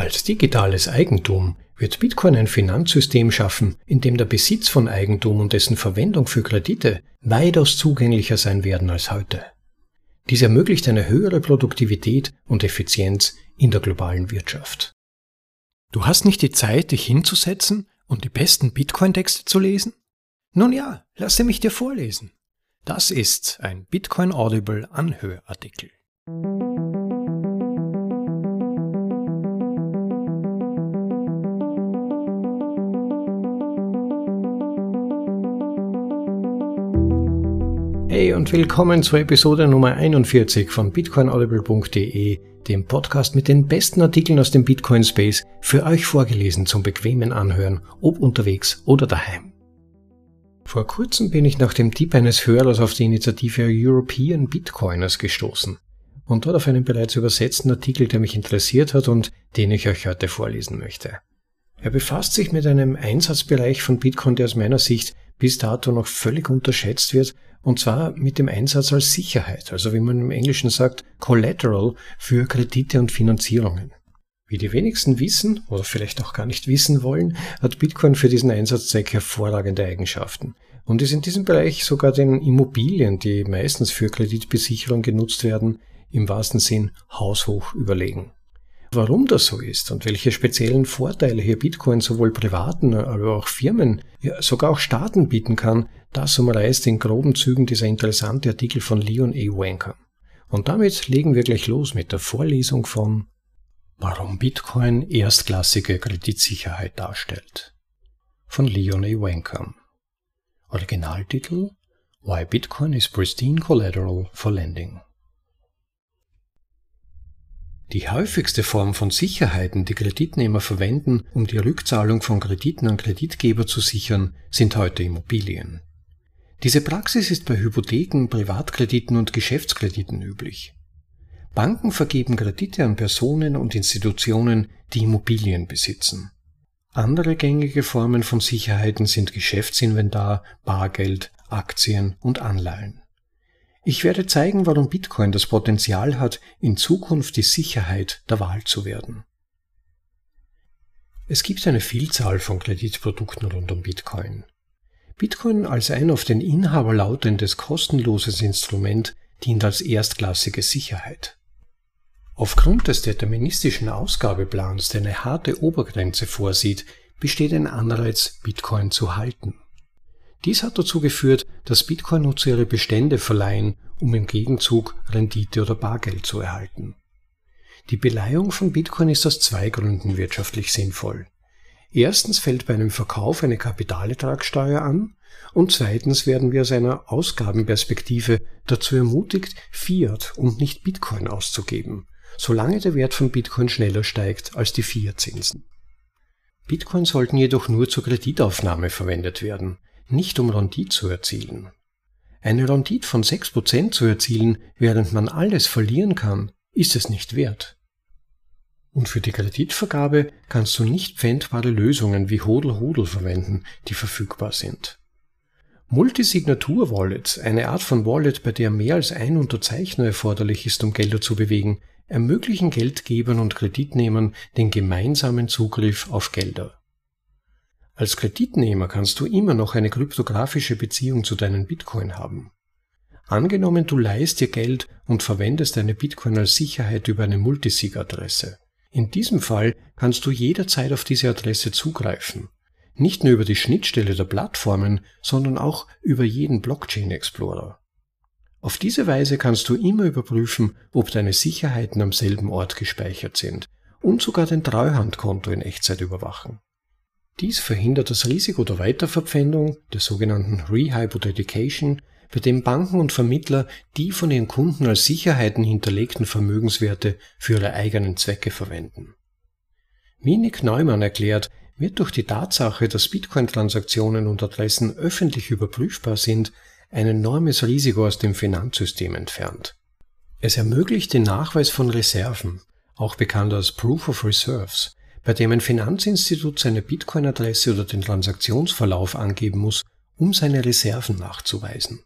Als digitales Eigentum wird Bitcoin ein Finanzsystem schaffen, in dem der Besitz von Eigentum und dessen Verwendung für Kredite weitaus zugänglicher sein werden als heute. Dies ermöglicht eine höhere Produktivität und Effizienz in der globalen Wirtschaft. Du hast nicht die Zeit, dich hinzusetzen und die besten Bitcoin-Texte zu lesen? Nun ja, lasse mich dir vorlesen. Das ist ein Bitcoin Audible Anhörartikel. Hey und willkommen zur Episode Nummer 41 von bitcoinaudible.de, dem Podcast mit den besten Artikeln aus dem Bitcoin Space, für euch vorgelesen zum bequemen Anhören, ob unterwegs oder daheim. Vor kurzem bin ich nach dem Tipp eines Hörers auf die Initiative European Bitcoiners gestoßen und dort auf einen bereits übersetzten Artikel, der mich interessiert hat und den ich euch heute vorlesen möchte. Er befasst sich mit einem Einsatzbereich von Bitcoin, der aus meiner Sicht bis dato noch völlig unterschätzt wird und zwar mit dem Einsatz als Sicherheit, also wie man im Englischen sagt, Collateral für Kredite und Finanzierungen. Wie die wenigsten wissen oder vielleicht auch gar nicht wissen wollen, hat Bitcoin für diesen Einsatzzweck hervorragende Eigenschaften und ist in diesem Bereich sogar den Immobilien, die meistens für Kreditbesicherung genutzt werden, im wahrsten Sinn haushoch überlegen. Warum das so ist und welche speziellen Vorteile hier Bitcoin sowohl privaten, aber auch Firmen, ja sogar auch Staaten bieten kann, das umreißt in groben Zügen dieser interessante Artikel von Leon A. Wanker. Und damit legen wir gleich los mit der Vorlesung von Warum Bitcoin erstklassige Kreditsicherheit darstellt. Von Leon A. Wanker. Originaltitel Why Bitcoin is Pristine Collateral for Lending. Die häufigste Form von Sicherheiten, die Kreditnehmer verwenden, um die Rückzahlung von Krediten an Kreditgeber zu sichern, sind heute Immobilien. Diese Praxis ist bei Hypotheken, Privatkrediten und Geschäftskrediten üblich. Banken vergeben Kredite an Personen und Institutionen, die Immobilien besitzen. Andere gängige Formen von Sicherheiten sind Geschäftsinventar, Bargeld, Aktien und Anleihen. Ich werde zeigen, warum Bitcoin das Potenzial hat, in Zukunft die Sicherheit der Wahl zu werden. Es gibt eine Vielzahl von Kreditprodukten rund um Bitcoin. Bitcoin als ein auf den Inhaber lautendes kostenloses Instrument dient als erstklassige Sicherheit. Aufgrund des deterministischen Ausgabeplans, der eine harte Obergrenze vorsieht, besteht ein Anreiz, Bitcoin zu halten. Dies hat dazu geführt, dass Bitcoin-Nutzer ihre Bestände verleihen, um im Gegenzug Rendite oder Bargeld zu erhalten. Die Beleihung von Bitcoin ist aus zwei Gründen wirtschaftlich sinnvoll. Erstens fällt bei einem Verkauf eine Kapitalertragssteuer an und zweitens werden wir aus einer Ausgabenperspektive dazu ermutigt, Fiat und nicht Bitcoin auszugeben, solange der Wert von Bitcoin schneller steigt als die Fiat-Zinsen. Bitcoin sollten jedoch nur zur Kreditaufnahme verwendet werden nicht um Rendite zu erzielen. Eine Rendite von 6% zu erzielen, während man alles verlieren kann, ist es nicht wert. Und für die Kreditvergabe kannst du nicht pfändbare Lösungen wie Hodel-Hodel verwenden, die verfügbar sind. Multisignatur-Wallets, eine Art von Wallet, bei der mehr als ein Unterzeichner erforderlich ist, um Gelder zu bewegen, ermöglichen Geldgebern und Kreditnehmern den gemeinsamen Zugriff auf Gelder. Als Kreditnehmer kannst du immer noch eine kryptografische Beziehung zu deinen Bitcoin haben. Angenommen, du leihst dir Geld und verwendest deine Bitcoin als Sicherheit über eine Multisig-Adresse. In diesem Fall kannst du jederzeit auf diese Adresse zugreifen. Nicht nur über die Schnittstelle der Plattformen, sondern auch über jeden Blockchain Explorer. Auf diese Weise kannst du immer überprüfen, ob deine Sicherheiten am selben Ort gespeichert sind und sogar dein Treuhandkonto in Echtzeit überwachen. Dies verhindert das Risiko der Weiterverpfändung, der sogenannten Rehypothecation, bei dem Banken und Vermittler die von ihren Kunden als Sicherheiten hinterlegten Vermögenswerte für ihre eigenen Zwecke verwenden. Wie Nick Neumann erklärt, wird durch die Tatsache, dass Bitcoin-Transaktionen und Adressen öffentlich überprüfbar sind, ein enormes Risiko aus dem Finanzsystem entfernt. Es ermöglicht den Nachweis von Reserven, auch bekannt als Proof of Reserves, bei dem ein Finanzinstitut seine Bitcoin-Adresse oder den Transaktionsverlauf angeben muss, um seine Reserven nachzuweisen.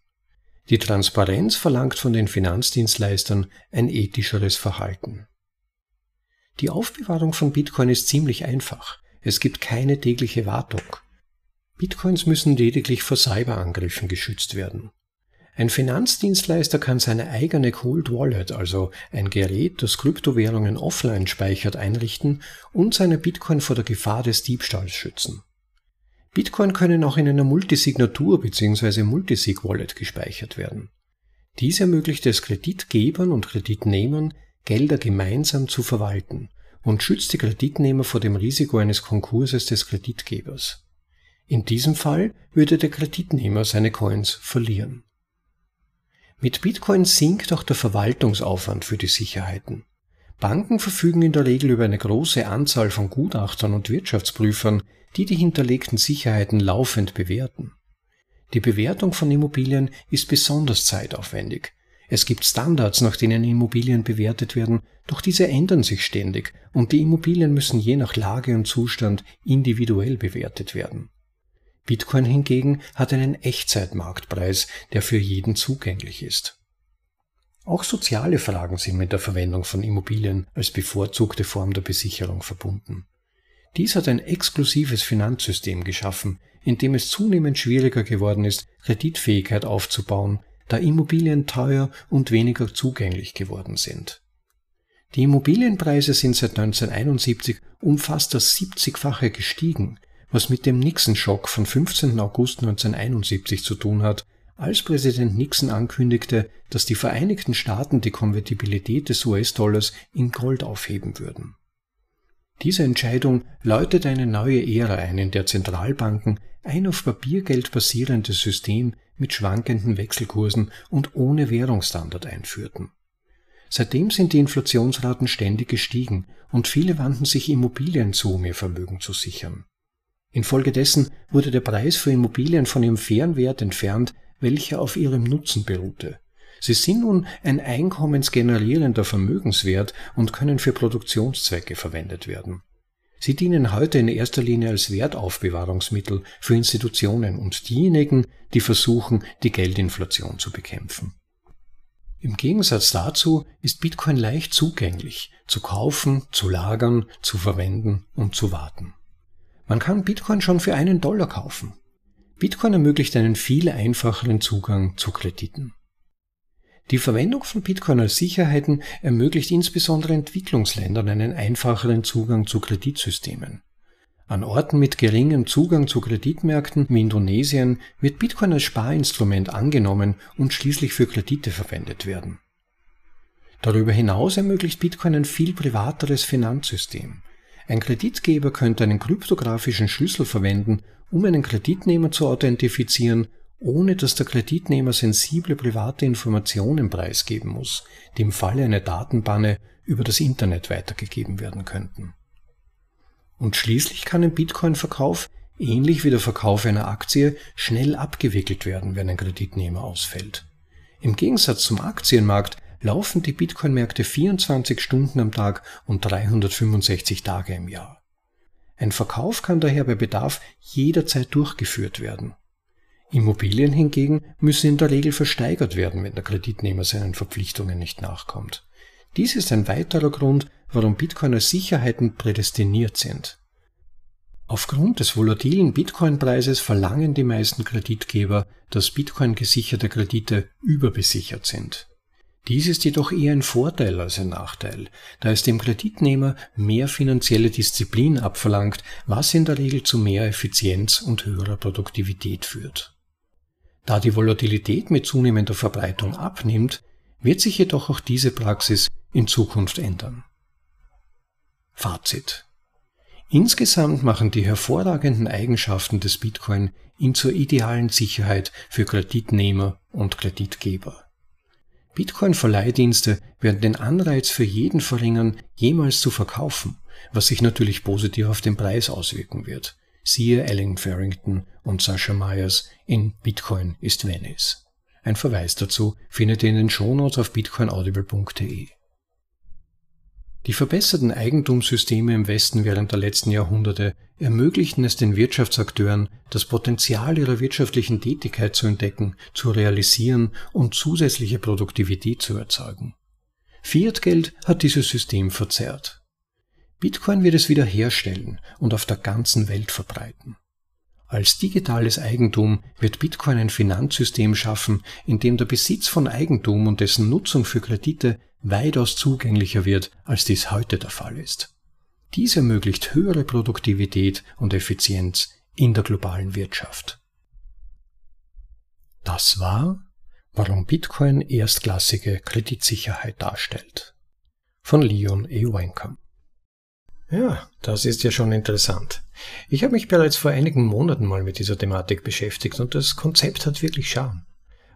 Die Transparenz verlangt von den Finanzdienstleistern ein ethischeres Verhalten. Die Aufbewahrung von Bitcoin ist ziemlich einfach. Es gibt keine tägliche Wartung. Bitcoins müssen lediglich vor Cyberangriffen geschützt werden. Ein Finanzdienstleister kann seine eigene Cold Wallet, also ein Gerät, das Kryptowährungen offline speichert, einrichten und seine Bitcoin vor der Gefahr des Diebstahls schützen. Bitcoin können auch in einer Multisignatur bzw. Multisig-Wallet gespeichert werden. Dies ermöglicht es Kreditgebern und Kreditnehmern, Gelder gemeinsam zu verwalten und schützt die Kreditnehmer vor dem Risiko eines Konkurses des Kreditgebers. In diesem Fall würde der Kreditnehmer seine Coins verlieren. Mit Bitcoin sinkt auch der Verwaltungsaufwand für die Sicherheiten. Banken verfügen in der Regel über eine große Anzahl von Gutachtern und Wirtschaftsprüfern, die die hinterlegten Sicherheiten laufend bewerten. Die Bewertung von Immobilien ist besonders zeitaufwendig. Es gibt Standards, nach denen Immobilien bewertet werden, doch diese ändern sich ständig und die Immobilien müssen je nach Lage und Zustand individuell bewertet werden. Bitcoin hingegen hat einen Echtzeitmarktpreis, der für jeden zugänglich ist. Auch soziale Fragen sind mit der Verwendung von Immobilien als bevorzugte Form der Besicherung verbunden. Dies hat ein exklusives Finanzsystem geschaffen, in dem es zunehmend schwieriger geworden ist, Kreditfähigkeit aufzubauen, da Immobilien teuer und weniger zugänglich geworden sind. Die Immobilienpreise sind seit 1971 um fast das 70-fache gestiegen, was mit dem Nixon-Schock von 15. August 1971 zu tun hat, als Präsident Nixon ankündigte, dass die Vereinigten Staaten die Konvertibilität des US-Dollars in Gold aufheben würden. Diese Entscheidung läutet eine neue Ära ein, in der Zentralbanken ein auf Papiergeld basierendes System mit schwankenden Wechselkursen und ohne Währungsstandard einführten. Seitdem sind die Inflationsraten ständig gestiegen und viele wandten sich Immobilien zu, um ihr Vermögen zu sichern. Infolgedessen wurde der Preis für Immobilien von ihrem fairen Wert entfernt, welcher auf ihrem Nutzen beruhte. Sie sind nun ein einkommensgenerierender Vermögenswert und können für Produktionszwecke verwendet werden. Sie dienen heute in erster Linie als Wertaufbewahrungsmittel für Institutionen und diejenigen, die versuchen, die Geldinflation zu bekämpfen. Im Gegensatz dazu ist Bitcoin leicht zugänglich, zu kaufen, zu lagern, zu verwenden und zu warten. Man kann Bitcoin schon für einen Dollar kaufen. Bitcoin ermöglicht einen viel einfacheren Zugang zu Krediten. Die Verwendung von Bitcoin als Sicherheiten ermöglicht insbesondere Entwicklungsländern einen einfacheren Zugang zu Kreditsystemen. An Orten mit geringem Zugang zu Kreditmärkten wie Indonesien wird Bitcoin als Sparinstrument angenommen und schließlich für Kredite verwendet werden. Darüber hinaus ermöglicht Bitcoin ein viel privateres Finanzsystem. Ein Kreditgeber könnte einen kryptografischen Schlüssel verwenden, um einen Kreditnehmer zu authentifizieren, ohne dass der Kreditnehmer sensible private Informationen preisgeben muss, die im Falle einer Datenbanne über das Internet weitergegeben werden könnten. Und schließlich kann ein Bitcoin-Verkauf, ähnlich wie der Verkauf einer Aktie, schnell abgewickelt werden, wenn ein Kreditnehmer ausfällt. Im Gegensatz zum Aktienmarkt laufen die Bitcoin-Märkte 24 Stunden am Tag und 365 Tage im Jahr. Ein Verkauf kann daher bei Bedarf jederzeit durchgeführt werden. Immobilien hingegen müssen in der Regel versteigert werden, wenn der Kreditnehmer seinen Verpflichtungen nicht nachkommt. Dies ist ein weiterer Grund, warum Bitcoin als Sicherheiten prädestiniert sind. Aufgrund des volatilen Bitcoin-Preises verlangen die meisten Kreditgeber, dass Bitcoin gesicherte Kredite überbesichert sind. Dies ist jedoch eher ein Vorteil als ein Nachteil, da es dem Kreditnehmer mehr finanzielle Disziplin abverlangt, was in der Regel zu mehr Effizienz und höherer Produktivität führt. Da die Volatilität mit zunehmender Verbreitung abnimmt, wird sich jedoch auch diese Praxis in Zukunft ändern. Fazit. Insgesamt machen die hervorragenden Eigenschaften des Bitcoin ihn zur idealen Sicherheit für Kreditnehmer und Kreditgeber. Bitcoin-Verleihdienste werden den Anreiz für jeden verringern, jemals zu verkaufen, was sich natürlich positiv auf den Preis auswirken wird. Siehe Ellen Farrington und Sascha Myers in Bitcoin ist Venice. Ein Verweis dazu findet ihr in den Shownotes auf bitcoinaudible.de. Die verbesserten Eigentumssysteme im Westen während der letzten Jahrhunderte ermöglichten es den Wirtschaftsakteuren, das Potenzial ihrer wirtschaftlichen Tätigkeit zu entdecken, zu realisieren und zusätzliche Produktivität zu erzeugen. Fiat-Geld hat dieses System verzerrt. Bitcoin wird es wiederherstellen und auf der ganzen Welt verbreiten. Als digitales Eigentum wird Bitcoin ein Finanzsystem schaffen, in dem der Besitz von Eigentum und dessen Nutzung für Kredite weitaus zugänglicher wird, als dies heute der Fall ist. Dies ermöglicht höhere Produktivität und Effizienz in der globalen Wirtschaft. Das war, warum Bitcoin erstklassige Kreditsicherheit darstellt. Von Leon E. Wankamp. Ja, das ist ja schon interessant. Ich habe mich bereits vor einigen Monaten mal mit dieser Thematik beschäftigt und das Konzept hat wirklich Charme.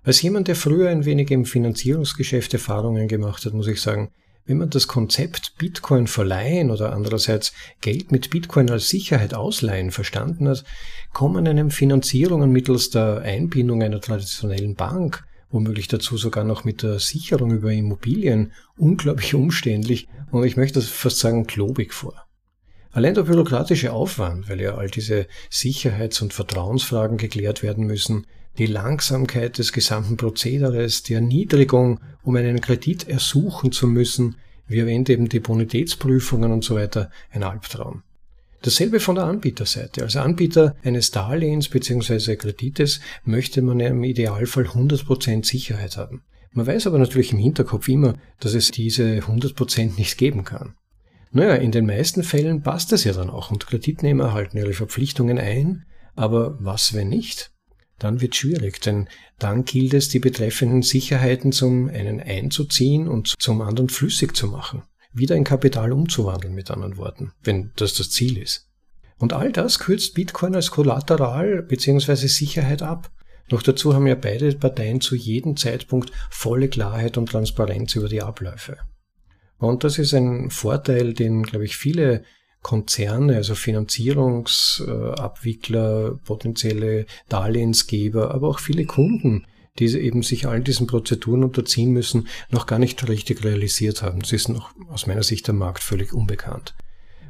Als jemand, der früher ein wenig im Finanzierungsgeschäft Erfahrungen gemacht hat, muss ich sagen, wenn man das Konzept Bitcoin verleihen oder andererseits Geld mit Bitcoin als Sicherheit ausleihen verstanden hat, kommen einem Finanzierungen mittels der Einbindung einer traditionellen Bank, womöglich dazu sogar noch mit der Sicherung über Immobilien, unglaublich umständlich und ich möchte fast sagen klobig vor. Allein der bürokratische Aufwand, weil ja all diese Sicherheits- und Vertrauensfragen geklärt werden müssen, die Langsamkeit des gesamten Prozederes, die Erniedrigung, um einen Kredit ersuchen zu müssen, wie erwähnt eben die Bonitätsprüfungen und so weiter, ein Albtraum. Dasselbe von der Anbieterseite. Als Anbieter eines Darlehens bzw. Kredites möchte man im Idealfall 100% Sicherheit haben. Man weiß aber natürlich im Hinterkopf immer, dass es diese 100% nicht geben kann. Naja, in den meisten Fällen passt das ja dann auch und Kreditnehmer halten ihre Verpflichtungen ein, aber was wenn nicht? Dann wird schwierig, denn dann gilt es, die betreffenden Sicherheiten zum einen einzuziehen und zum anderen flüssig zu machen, wieder in Kapital umzuwandeln, mit anderen Worten, wenn das das Ziel ist. Und all das kürzt Bitcoin als Kollateral bzw. Sicherheit ab. Noch dazu haben ja beide Parteien zu jedem Zeitpunkt volle Klarheit und Transparenz über die Abläufe. Und das ist ein Vorteil, den, glaube ich, viele Konzerne, also Finanzierungsabwickler, potenzielle Darlehensgeber, aber auch viele Kunden, die eben sich all diesen Prozeduren unterziehen müssen, noch gar nicht richtig realisiert haben. Das ist noch aus meiner Sicht der Markt völlig unbekannt.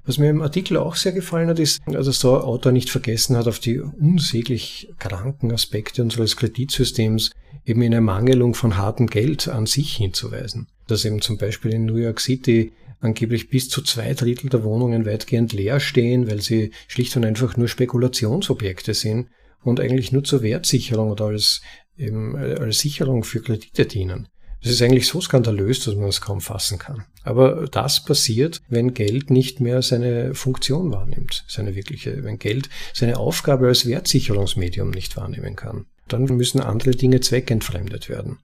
Was mir im Artikel auch sehr gefallen hat, ist, dass der Autor nicht vergessen hat, auf die unsäglich kranken Aspekte unseres Kreditsystems eben in Ermangelung von hartem Geld an sich hinzuweisen. Dass eben zum Beispiel in New York City angeblich bis zu zwei Drittel der Wohnungen weitgehend leer stehen, weil sie schlicht und einfach nur Spekulationsobjekte sind und eigentlich nur zur Wertsicherung oder als, eben, als Sicherung für Kredite dienen. Das ist eigentlich so skandalös, dass man es kaum fassen kann. Aber das passiert, wenn Geld nicht mehr seine Funktion wahrnimmt, seine wirkliche, wenn Geld seine Aufgabe als Wertsicherungsmedium nicht wahrnehmen kann. Dann müssen andere Dinge zweckentfremdet werden.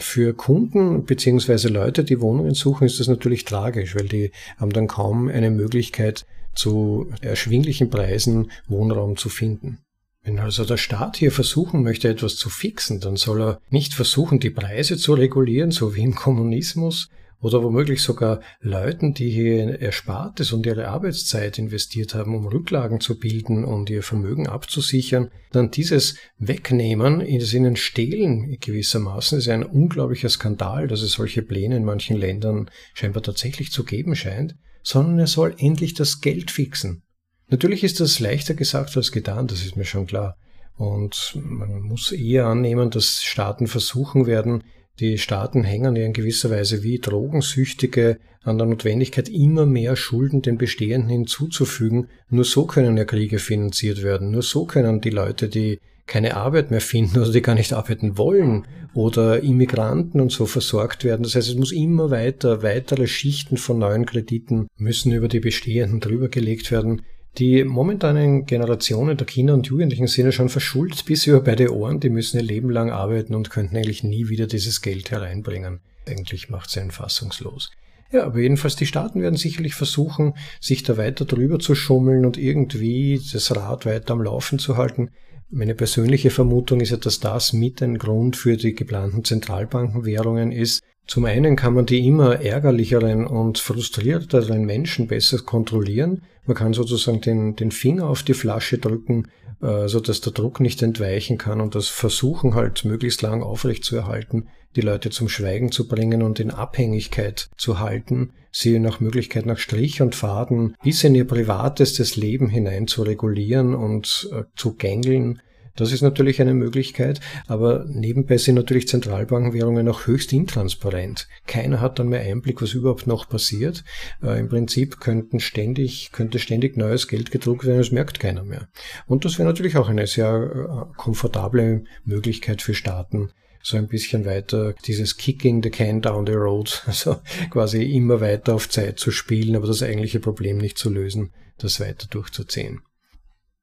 Für Kunden beziehungsweise Leute, die Wohnungen suchen, ist das natürlich tragisch, weil die haben dann kaum eine Möglichkeit, zu erschwinglichen Preisen Wohnraum zu finden. Wenn also der Staat hier versuchen möchte, etwas zu fixen, dann soll er nicht versuchen, die Preise zu regulieren, so wie im Kommunismus, oder womöglich sogar Leuten, die hier Erspartes und ihre Arbeitszeit investiert haben, um Rücklagen zu bilden und ihr Vermögen abzusichern, dann dieses wegnehmen, es ihnen stehlen gewissermaßen, ist ein unglaublicher Skandal, dass es solche Pläne in manchen Ländern scheinbar tatsächlich zu geben scheint, sondern er soll endlich das Geld fixen. Natürlich ist das leichter gesagt als getan, das ist mir schon klar. Und man muss eher annehmen, dass Staaten versuchen werden, die Staaten hängen ja in gewisser Weise wie Drogensüchtige an der Notwendigkeit, immer mehr Schulden den Bestehenden hinzuzufügen. Nur so können ja Kriege finanziert werden. Nur so können die Leute, die keine Arbeit mehr finden oder die gar nicht arbeiten wollen oder Immigranten und so versorgt werden. Das heißt, es muss immer weiter, weitere Schichten von neuen Krediten müssen über die bestehenden drüber gelegt werden. Die momentanen Generationen der Kinder und Jugendlichen sind ja schon verschuldet bis über beide Ohren. Die müssen ihr Leben lang arbeiten und könnten eigentlich nie wieder dieses Geld hereinbringen. Eigentlich macht sie einen fassungslos. Ja, aber jedenfalls die Staaten werden sicherlich versuchen, sich da weiter drüber zu schummeln und irgendwie das Rad weiter am Laufen zu halten. Meine persönliche Vermutung ist ja, dass das mit ein Grund für die geplanten Zentralbankenwährungen ist, zum einen kann man die immer ärgerlicheren und frustrierteren Menschen besser kontrollieren. Man kann sozusagen den, den Finger auf die Flasche drücken, äh, so dass der Druck nicht entweichen kann und das versuchen halt möglichst lang aufrecht zu erhalten, die Leute zum Schweigen zu bringen und in Abhängigkeit zu halten, sie nach Möglichkeit nach Strich und Faden bis in ihr privatestes Leben hinein zu regulieren und äh, zu gängeln Das ist natürlich eine Möglichkeit, aber nebenbei sind natürlich Zentralbankenwährungen auch höchst intransparent. Keiner hat dann mehr Einblick, was überhaupt noch passiert. Äh, Im Prinzip könnten ständig, könnte ständig neues Geld gedruckt werden, das merkt keiner mehr. Und das wäre natürlich auch eine sehr äh, komfortable Möglichkeit für Staaten, so ein bisschen weiter dieses Kicking the can down the road, also quasi immer weiter auf Zeit zu spielen, aber das eigentliche Problem nicht zu lösen, das weiter durchzuziehen.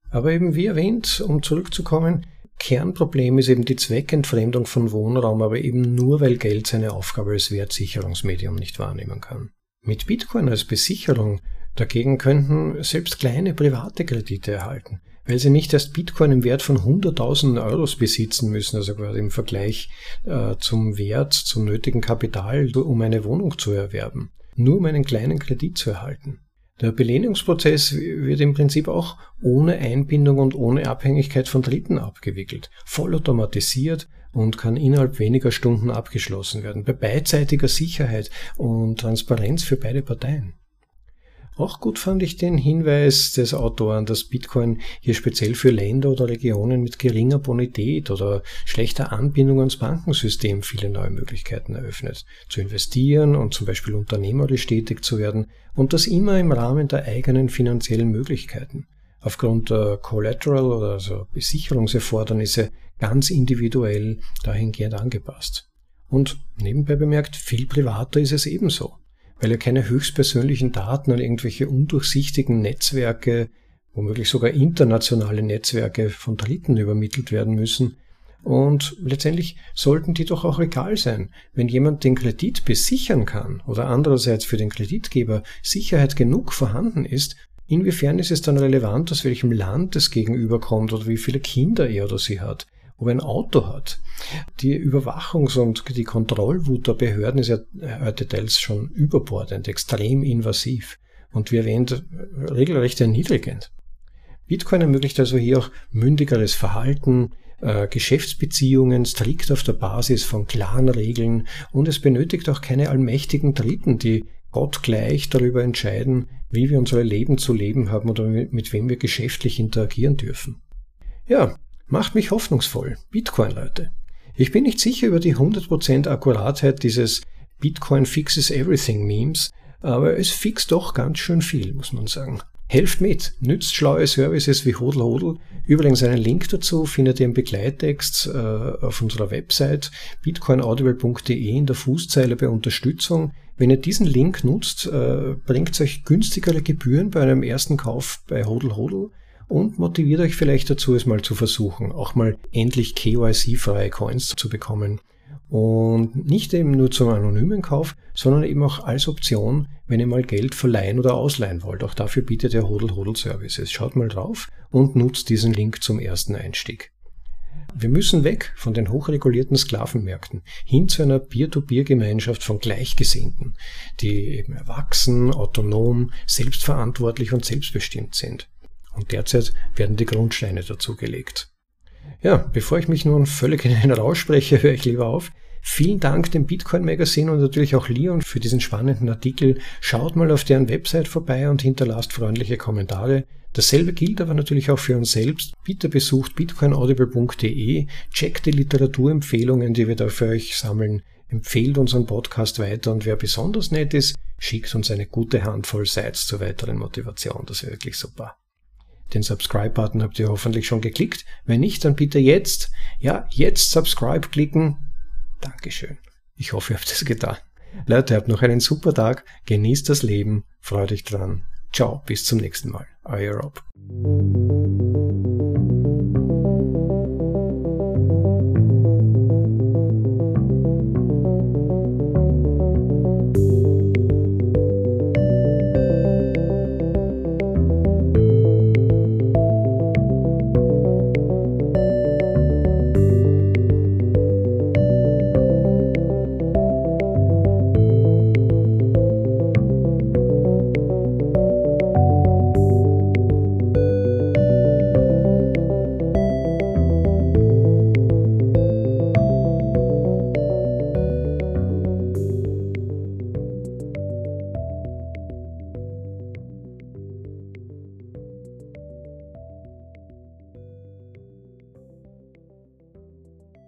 Aber eben wie erwähnt, um zurückzukommen, Kernproblem ist eben die Zweckentfremdung von Wohnraum, aber eben nur, weil Geld seine Aufgabe als Wertsicherungsmedium nicht wahrnehmen kann. Mit Bitcoin als Besicherung dagegen könnten selbst kleine private Kredite erhalten, weil sie nicht erst Bitcoin im Wert von 100.000 Euros besitzen müssen, also quasi im Vergleich äh, zum Wert, zum nötigen Kapital, um eine Wohnung zu erwerben, nur um einen kleinen Kredit zu erhalten. Der Belehnungsprozess wird im Prinzip auch ohne Einbindung und ohne Abhängigkeit von Dritten abgewickelt, vollautomatisiert und kann innerhalb weniger Stunden abgeschlossen werden, bei beidseitiger Sicherheit und Transparenz für beide Parteien. Auch gut fand ich den Hinweis des Autoren, dass Bitcoin hier speziell für Länder oder Regionen mit geringer Bonität oder schlechter Anbindung ans Bankensystem viele neue Möglichkeiten eröffnet, zu investieren und zum Beispiel unternehmerisch tätig zu werden und das immer im Rahmen der eigenen finanziellen Möglichkeiten. Aufgrund der Collateral oder also Besicherungserfordernisse ganz individuell dahingehend angepasst. Und nebenbei bemerkt, viel privater ist es ebenso weil ja keine höchstpersönlichen Daten an irgendwelche undurchsichtigen Netzwerke, womöglich sogar internationale Netzwerke von Dritten übermittelt werden müssen. Und letztendlich sollten die doch auch egal sein. Wenn jemand den Kredit besichern kann oder andererseits für den Kreditgeber Sicherheit genug vorhanden ist, inwiefern ist es dann relevant, aus welchem Land es gegenüberkommt oder wie viele Kinder er oder sie hat? Ob er ein Auto hat. Die Überwachungs- und die Kontrollwut der Behörden ist ja heute teils schon überbordend, extrem invasiv und wie erwähnt, regelrecht erniedrigend. Bitcoin ermöglicht also hier auch mündigeres Verhalten, äh, Geschäftsbeziehungen strikt auf der Basis von klaren Regeln und es benötigt auch keine allmächtigen Dritten, die Gott gleich darüber entscheiden, wie wir unsere Leben zu leben haben oder mit wem wir geschäftlich interagieren dürfen. Ja, macht mich hoffnungsvoll. Bitcoin, Leute. Ich bin nicht sicher über die 100% Akkuratheit dieses Bitcoin fixes everything Memes, aber es fixt doch ganz schön viel, muss man sagen. Helft mit, nützt schlaue Services wie Hodel Hodel. Übrigens einen Link dazu findet ihr im Begleittext äh, auf unserer Website bitcoinaudible.de in der Fußzeile bei Unterstützung. Wenn ihr diesen Link nutzt, äh, bringt euch günstigere Gebühren bei einem ersten Kauf bei Hodel Hodel und motiviert euch vielleicht dazu, es mal zu versuchen, auch mal endlich KYC-freie Coins zu bekommen. Und nicht eben nur zum anonymen Kauf, sondern eben auch als Option, wenn ihr mal Geld verleihen oder ausleihen wollt. Auch dafür bietet der Hodel Hodel Services. Schaut mal drauf und nutzt diesen Link zum ersten Einstieg. Wir müssen weg von den hochregulierten Sklavenmärkten hin zu einer Peer-to-Peer-Gemeinschaft von Gleichgesinnten, die eben erwachsen, autonom, selbstverantwortlich und selbstbestimmt sind. Und derzeit werden die Grundsteine dazu gelegt. Ja, bevor ich mich nun völlig in den Rausch spreche, höre ich lieber auf. Vielen Dank dem Bitcoin Magazine und natürlich auch Leon für diesen spannenden Artikel. Schaut mal auf deren Website vorbei und hinterlasst freundliche Kommentare. Dasselbe gilt aber natürlich auch für uns selbst. Bitte besucht bitcoinaudible.de, checkt die Literaturempfehlungen, die wir da für euch sammeln, empfehlt unseren Podcast weiter und wer besonders nett ist, schickt uns eine gute Handvoll Sites zur weiteren Motivation. Das wäre wirklich super. Den Subscribe-Button habt ihr hoffentlich schon geklickt. Wenn nicht, dann bitte jetzt, ja, jetzt Subscribe klicken. Dankeschön. Ich hoffe, ihr habt es getan. Leute, habt noch einen super Tag, genießt das Leben, freut euch dran. Ciao, bis zum nächsten Mal. Euer Rob.